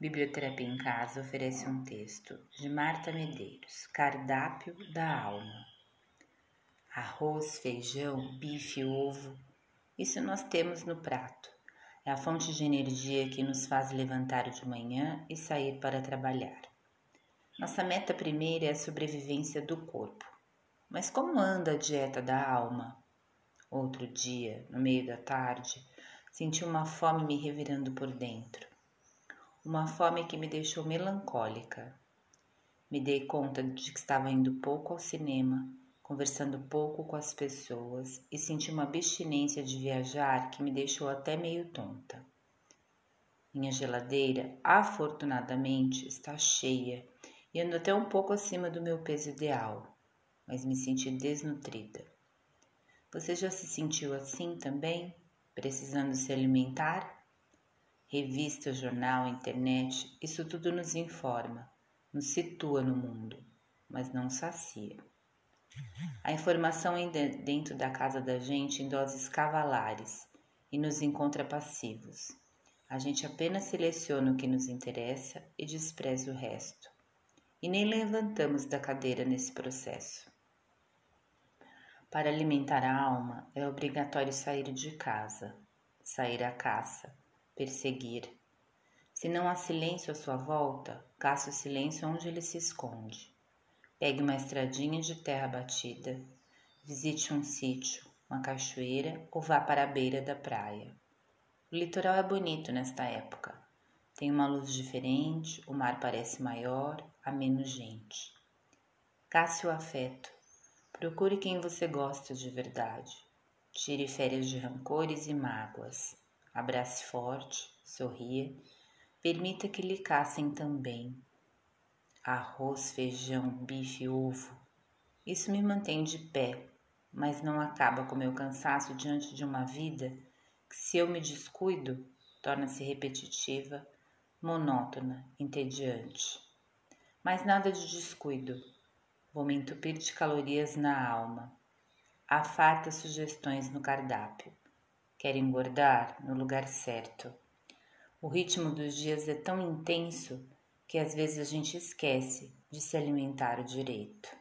Biblioterapia em Casa oferece um texto de Marta Medeiros, Cardápio da Alma. Arroz, feijão, bife, ovo, isso nós temos no prato. É a fonte de energia que nos faz levantar de manhã e sair para trabalhar. Nossa meta primeira é a sobrevivência do corpo. Mas como anda a dieta da alma? Outro dia, no meio da tarde, senti uma fome me revirando por dentro uma fome que me deixou melancólica. Me dei conta de que estava indo pouco ao cinema, conversando pouco com as pessoas e senti uma abstinência de viajar que me deixou até meio tonta. Minha geladeira, afortunadamente, está cheia e ando até um pouco acima do meu peso ideal, mas me senti desnutrida. Você já se sentiu assim também, precisando se alimentar? Revista, jornal, internet, isso tudo nos informa, nos situa no mundo, mas não sacia. A informação ainda dentro da casa da gente em doses cavalares e nos encontra passivos. A gente apenas seleciona o que nos interessa e despreza o resto. E nem levantamos da cadeira nesse processo. Para alimentar a alma, é obrigatório sair de casa, sair à caça perseguir. Se não há silêncio à sua volta, caça o silêncio onde ele se esconde. Pegue uma estradinha de terra batida, visite um sítio, uma cachoeira ou vá para a beira da praia. O litoral é bonito nesta época. Tem uma luz diferente, o mar parece maior, há menos gente. Casse o afeto. Procure quem você gosta de verdade. Tire férias de rancores e mágoas. Abrace forte, sorria, permita que lhe caçem também. Arroz, feijão, bife, ovo. Isso me mantém de pé, mas não acaba com meu cansaço diante de uma vida que, se eu me descuido, torna-se repetitiva, monótona, entediante. Mas nada de descuido. Vou me entupir de calorias na alma. Há sugestões no cardápio. Quer engordar no lugar certo. O ritmo dos dias é tão intenso que às vezes a gente esquece de se alimentar direito.